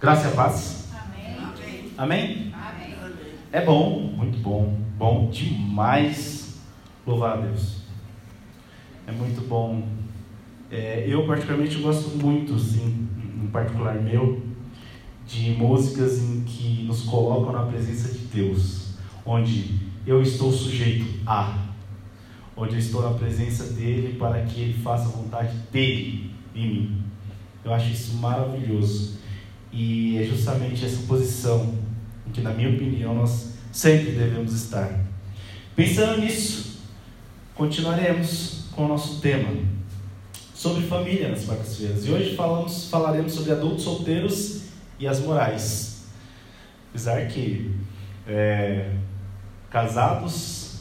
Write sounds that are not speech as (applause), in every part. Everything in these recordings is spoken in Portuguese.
Graça e paz. Amém. Amém? Amém. É bom, muito bom, bom demais louvar a Deus. É muito bom. É, eu, particularmente, gosto muito, sim, em particular meu, de músicas em que nos colocam na presença de Deus, onde eu estou sujeito a, onde eu estou na presença dele para que ele faça a vontade dele em mim. Eu acho isso maravilhoso. E é justamente essa posição em que, na minha opinião, nós sempre devemos estar. Pensando nisso, continuaremos com o nosso tema sobre família nas quartas-feiras. E hoje falamos, falaremos sobre adultos solteiros e as morais. Apesar que é, casados,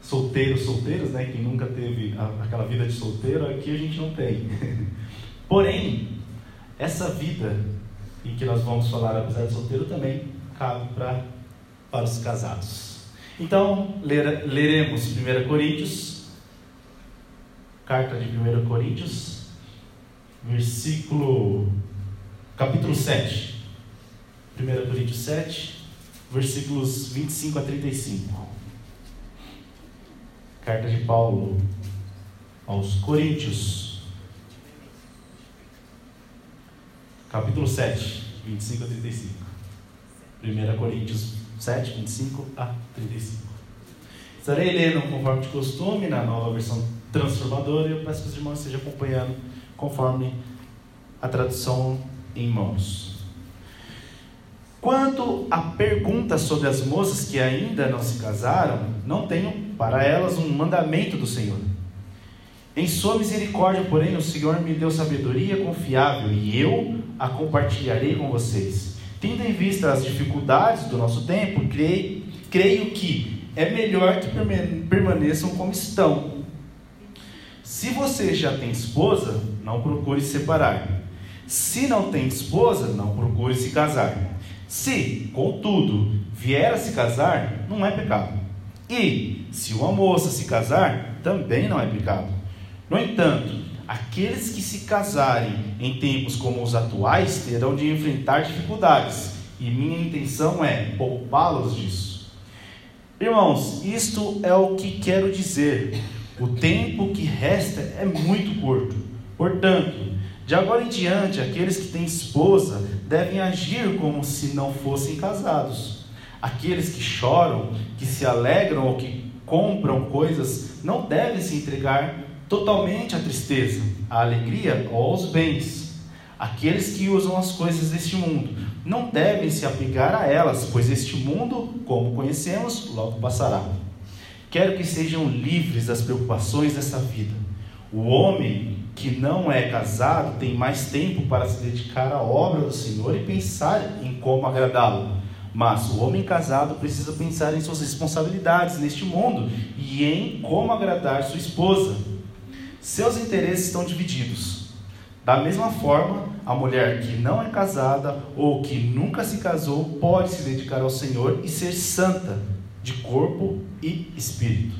solteiros, solteiros, né, quem nunca teve aquela vida de solteiro, aqui a gente não tem. (laughs) Porém, essa vida em que nós vamos falar, apesar de solteiro, também cabe pra, para os casados. Então, ler, leremos 1 Coríntios, carta de 1 Coríntios, versículo, capítulo 7. 1 Coríntios 7, versículos 25 a 35. Carta de Paulo aos Coríntios, capítulo 7, 25 a 35. 1 Coríntios 7, 25 a 35. Estarei lendo conforme de costume, na nova versão transformadora, e eu peço que os irmãos estejam acompanhando conforme a tradução em mãos. Quanto à pergunta sobre as moças que ainda não se casaram, não tenho para elas um mandamento do Senhor. Em sua misericórdia, porém, o Senhor me deu sabedoria confiável e eu a compartilharei com vocês. Tendo em vista as dificuldades do nosso tempo, creio, creio que é melhor que permaneçam como estão. Se você já tem esposa, não procure se separar. Se não tem esposa, não procure se casar. Se, contudo, vier a se casar, não é pecado. E, se uma moça se casar, também não é pecado. No entanto, aqueles que se casarem em tempos como os atuais terão de enfrentar dificuldades, e minha intenção é poupá-los disso. Irmãos, isto é o que quero dizer. O tempo que resta é muito curto. Portanto, de agora em diante, aqueles que têm esposa devem agir como se não fossem casados. Aqueles que choram, que se alegram ou que compram coisas, não devem se entregar totalmente à tristeza, à alegria ou aos bens. Aqueles que usam as coisas deste mundo não devem se apegar a elas, pois este mundo, como conhecemos, logo passará. Quero que sejam livres das preocupações dessa vida. O homem que não é casado tem mais tempo para se dedicar à obra do Senhor e pensar em como agradá-lo. Mas o homem casado precisa pensar em suas responsabilidades neste mundo e em como agradar sua esposa. Seus interesses estão divididos. Da mesma forma, a mulher que não é casada ou que nunca se casou pode se dedicar ao Senhor e ser santa de corpo e espírito.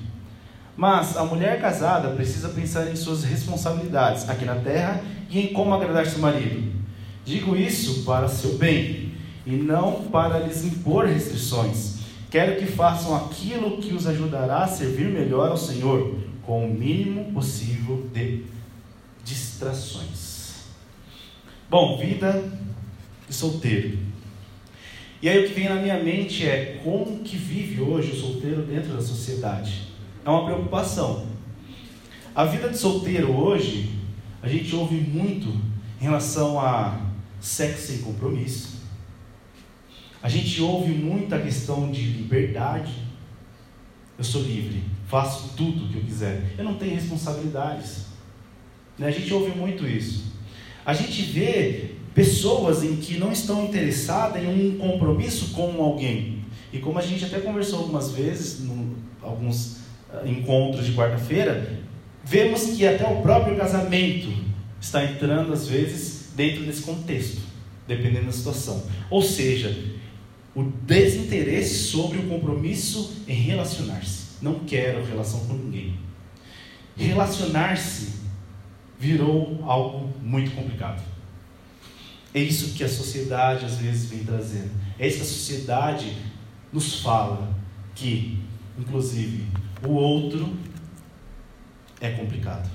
Mas a mulher casada precisa pensar em suas responsabilidades aqui na terra e em como agradar seu marido. Digo isso para seu bem e não para lhes impor restrições. Quero que façam aquilo que os ajudará a servir melhor ao Senhor, com o mínimo possível de distrações. Bom, vida de solteiro. E aí o que vem na minha mente é como que vive hoje o solteiro dentro da sociedade. É uma preocupação. A vida de solteiro hoje, a gente ouve muito em relação a sexo sem compromisso. A gente ouve muito a questão de liberdade. Eu sou livre, faço tudo o que eu quiser. Eu não tenho responsabilidades. Né? A gente ouve muito isso. A gente vê pessoas em que não estão interessadas em um compromisso com alguém. E como a gente até conversou algumas vezes, em alguns uh, encontros de quarta-feira, vemos que até o próprio casamento está entrando, às vezes, dentro desse contexto, dependendo da situação. Ou seja, o desinteresse sobre o compromisso em relacionar-se. Não quero relação com ninguém. Relacionar-se virou algo muito complicado. É isso que a sociedade às vezes vem trazendo. É isso que a sociedade nos fala que, inclusive, o outro é complicado.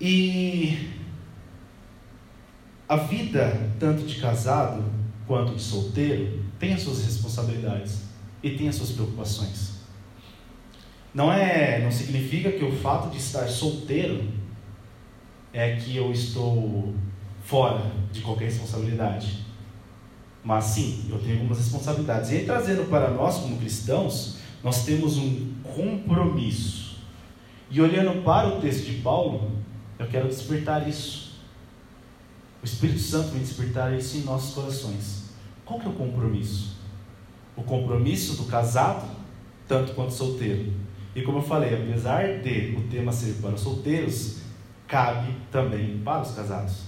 E a vida, tanto de casado quanto de solteiro, tem as suas responsabilidades e tem as suas preocupações. Não é, não significa que o fato de estar solteiro é que eu estou fora de qualquer responsabilidade. Mas sim, eu tenho algumas responsabilidades. E aí, trazendo para nós, como cristãos, nós temos um compromisso. E olhando para o texto de Paulo, eu quero despertar isso. O Espírito Santo vem despertar isso em nossos corações. Qual que é o compromisso? O compromisso do casado, tanto quanto solteiro. E como eu falei, apesar de o tema ser para os solteiros, cabe também para os casados.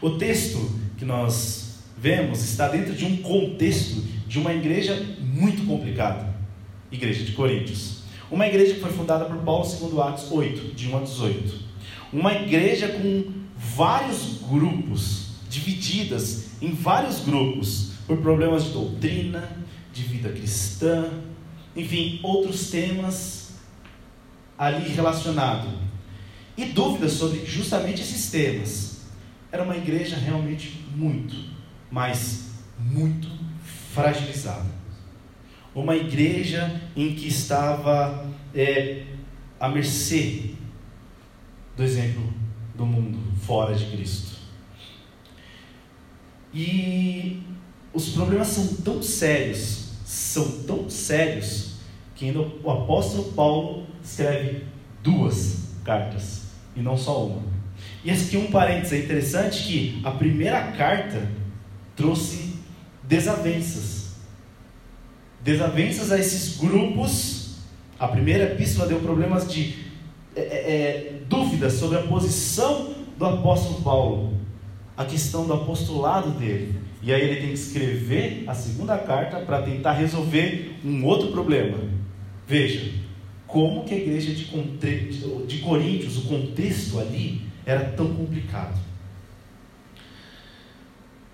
O texto que nós vemos está dentro de um contexto de uma igreja muito complicada igreja de Coríntios. Uma igreja que foi fundada por Paulo segundo Atos 8, de 1 a 18. Uma igreja com vários grupos, divididas em vários grupos, por problemas de doutrina, de vida cristã, enfim, outros temas ali relacionados e dúvidas sobre justamente esses temas. Era uma igreja realmente muito, mas muito fragilizada. Uma igreja em que estava é, à mercê do exemplo do mundo fora de Cristo. E os problemas são tão sérios, são tão sérios, que ainda o apóstolo Paulo escreve duas cartas e não só uma. E aqui um parênteses é interessante que a primeira carta trouxe desavenças. Desavenças a esses grupos. A primeira epístola deu problemas de é, é, é dúvidas sobre a posição do apóstolo Paulo, a questão do apostolado dele. E aí ele tem que escrever a segunda carta para tentar resolver um outro problema. Veja, como que a igreja de, de Coríntios, o contexto ali, era tão complicado.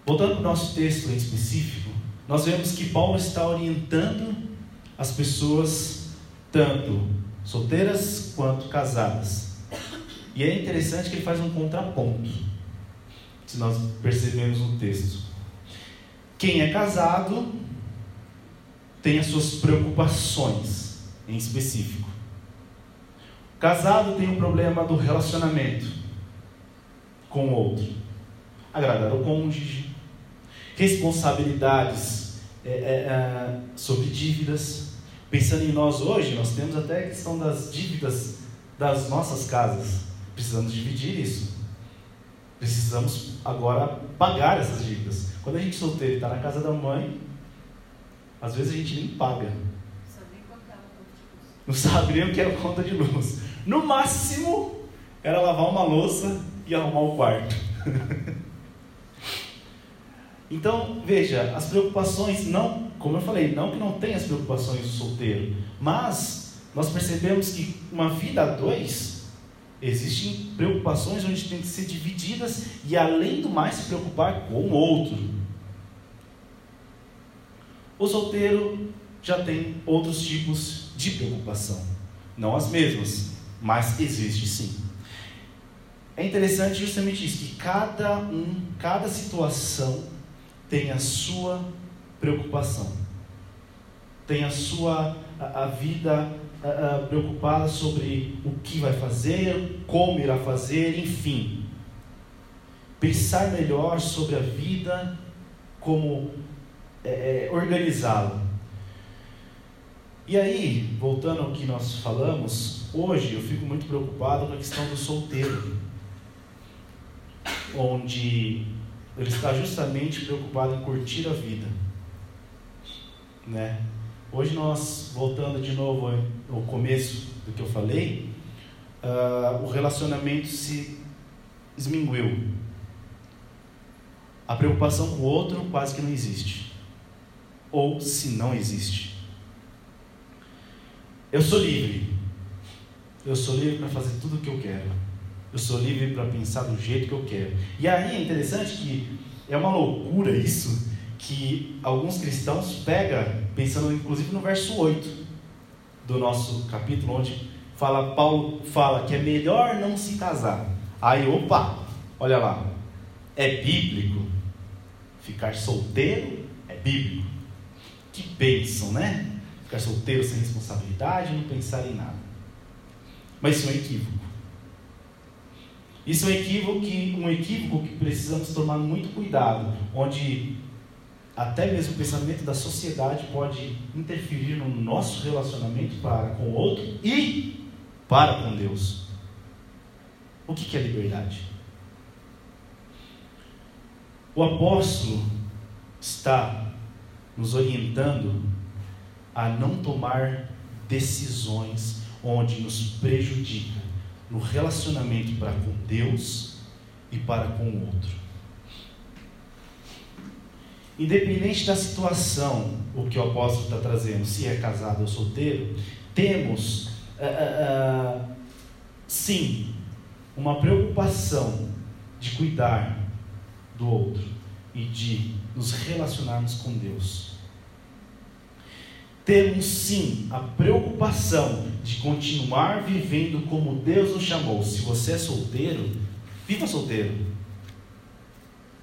Voltando para o nosso texto em específico, nós vemos que Paulo está orientando as pessoas, tanto solteiras quanto casadas. E é interessante que ele faz um contraponto, se nós percebemos no texto. Quem é casado tem as suas preocupações em específico. Casado tem o um problema do relacionamento com o outro, agradar o cônjuge, responsabilidades é, é, é, sobre dívidas. Pensando em nós hoje, nós temos até a questão das dívidas das nossas casas. Precisamos dividir isso. Precisamos agora pagar essas dívidas. Quando a gente solteiro está na casa da mãe, às vezes a gente nem paga não sabiam o que era conta de luz. No máximo, era lavar uma louça e arrumar o quarto. (laughs) então, veja, as preocupações não, como eu falei, não que não tenha as preocupações do solteiro, mas nós percebemos que uma vida a dois, existem preocupações onde tem que ser divididas e além do mais se preocupar com o outro. O solteiro já tem outros tipos de preocupação. Não as mesmas, mas existe sim. É interessante justamente isso, que cada um, cada situação tem a sua preocupação, tem a sua a, a vida a, preocupada sobre o que vai fazer, como irá fazer, enfim. Pensar melhor sobre a vida, como é, é organizá-la. E aí, voltando ao que nós falamos, hoje eu fico muito preocupado com a questão do solteiro, onde ele está justamente preocupado em curtir a vida, né? Hoje nós, voltando de novo ao começo do que eu falei, uh, o relacionamento se esminguiu. A preocupação com o outro quase que não existe. Ou se não existe. Eu sou livre. Eu sou livre para fazer tudo o que eu quero. Eu sou livre para pensar do jeito que eu quero. E aí é interessante que é uma loucura isso, que alguns cristãos pegam, pensando inclusive no verso 8 do nosso capítulo, onde fala, Paulo fala que é melhor não se casar. Aí, opa, olha lá, é bíblico. Ficar solteiro é bíblico. Que bênção, né? Ficar solteiro sem responsabilidade, não pensar em nada. Mas isso é um equívoco. Isso é um equívoco que, um equívoco que precisamos tomar muito cuidado, onde até mesmo o pensamento da sociedade pode interferir no nosso relacionamento para com o outro e para com Deus. O que é liberdade? O apóstolo está nos orientando a não tomar decisões onde nos prejudica no relacionamento para com Deus e para com o outro. Independente da situação, o que o apóstolo está trazendo, se é casado ou solteiro, temos, uh, uh, uh, sim, uma preocupação de cuidar do outro e de nos relacionarmos com Deus. Temos sim a preocupação de continuar vivendo como Deus nos chamou. Se você é solteiro, viva solteiro.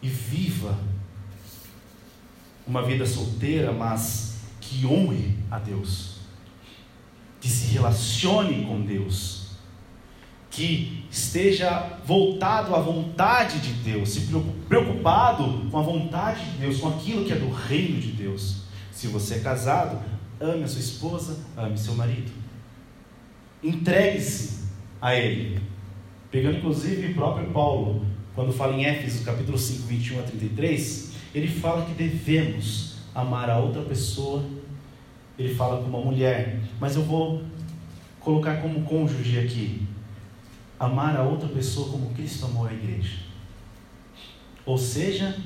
E viva uma vida solteira, mas que honre a Deus, que se relacione com Deus, que esteja voltado à vontade de Deus, se preocupado com a vontade de Deus, com aquilo que é do reino de Deus. Se você é casado, ame a sua esposa, ame seu marido. Entregue-se a Ele. Pegando inclusive o próprio Paulo, quando fala em Éfeso capítulo 5, 21 a 33, ele fala que devemos amar a outra pessoa, ele fala como uma mulher, mas eu vou colocar como cônjuge aqui, amar a outra pessoa como Cristo amou a igreja. Ou seja,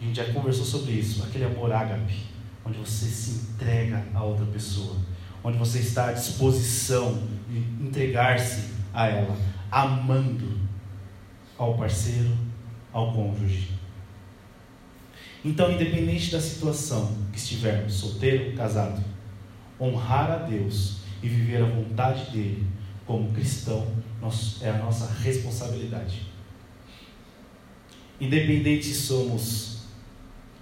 a gente já conversou sobre isso, aquele amor ágape, onde você se entrega a outra pessoa, onde você está à disposição de entregar-se a ela, amando ao parceiro, ao cônjuge. Então, independente da situação que estivermos, solteiro, casado, honrar a Deus e viver a vontade dele como cristão é a nossa responsabilidade. Independente se somos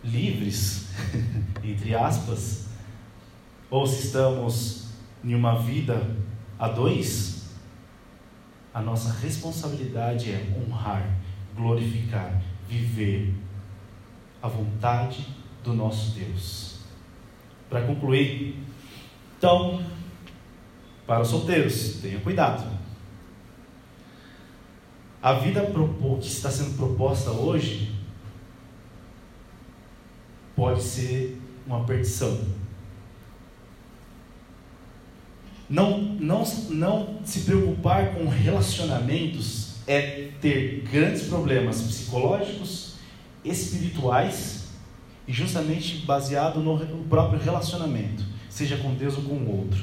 livres, (laughs) entre aspas, ou se estamos em uma vida a dois, a nossa responsabilidade é honrar, glorificar, viver a vontade do nosso Deus. Para concluir, então, para os solteiros, tenha cuidado. A vida que está sendo proposta hoje pode ser uma perdição. Não, não, não se preocupar com relacionamentos é ter grandes problemas psicológicos, espirituais e justamente baseado no próprio relacionamento, seja com Deus ou com o outro.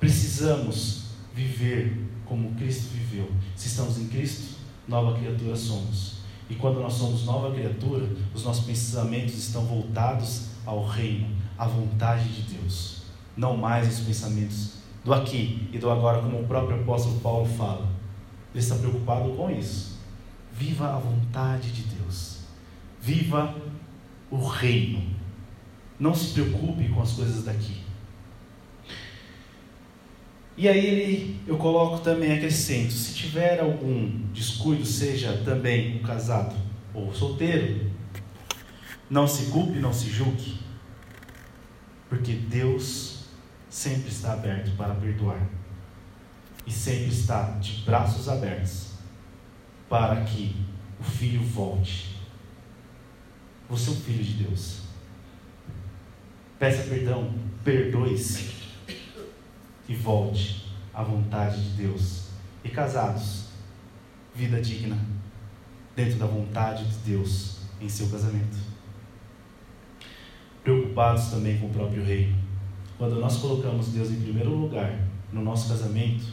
Precisamos viver como Cristo viveu. Se estamos em Cristo, nova criatura somos. E quando nós somos nova criatura, os nossos pensamentos estão voltados ao reino, à vontade de Deus. Não mais os pensamentos do aqui e do agora, como o próprio apóstolo Paulo fala. Ele está preocupado com isso. Viva a vontade de Deus. Viva o reino. Não se preocupe com as coisas daqui. E aí ele, eu coloco também acrescento, se tiver algum descuido, seja também um casado ou solteiro, não se culpe, não se julgue. Porque Deus sempre está aberto para perdoar e sempre está de braços abertos para que o filho volte. Você é um filho de Deus. Peça perdão, perdoe-se e volte à vontade de Deus. E casados, vida digna, dentro da vontade de Deus em seu casamento. Preocupados também com o próprio reino. Quando nós colocamos Deus em primeiro lugar no nosso casamento,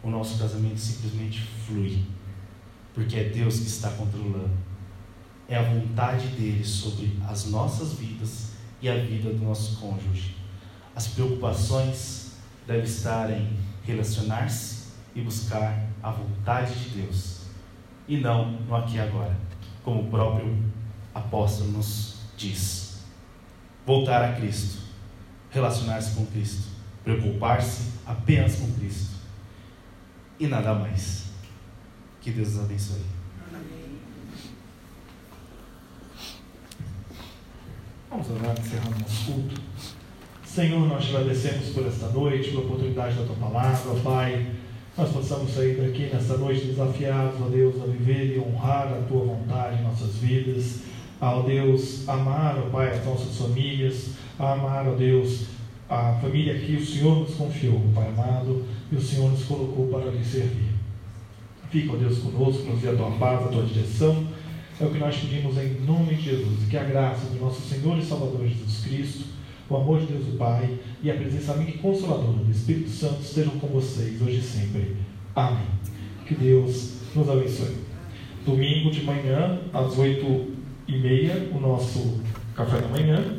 o nosso casamento simplesmente flui, porque é Deus que está controlando. É a vontade dele sobre as nossas vidas e a vida do nosso cônjuge. As preocupações devem estar em relacionar-se e buscar a vontade de Deus, e não no aqui e agora, como o próprio apóstolo nos diz. Voltar a Cristo, relacionar-se com Cristo, preocupar-se apenas com Cristo e nada mais. Que Deus os abençoe. Vamos orar encerrando nosso culto. Senhor, nós te agradecemos por esta noite, pela oportunidade da tua palavra, Pai. Nós possamos sair daqui nesta noite desafiados, ó Deus, a viver e honrar a tua vontade em nossas vidas. Ó Deus, amar, ó Pai, as nossas famílias, amar, ó Deus, a família que o Senhor nos confiou, Pai amado, e o Senhor nos colocou para lhe servir. Fica, ó Deus, conosco, nos dê a tua paz, a tua direção. É o que nós pedimos em nome de Jesus. Que a graça do nosso Senhor e Salvador Jesus Cristo, o amor de Deus o Pai e a presença amiga e consoladora do Espírito Santo estejam com vocês hoje e sempre. Amém. Que Deus nos abençoe. Domingo de manhã, às oito e meia, o nosso café da manhã.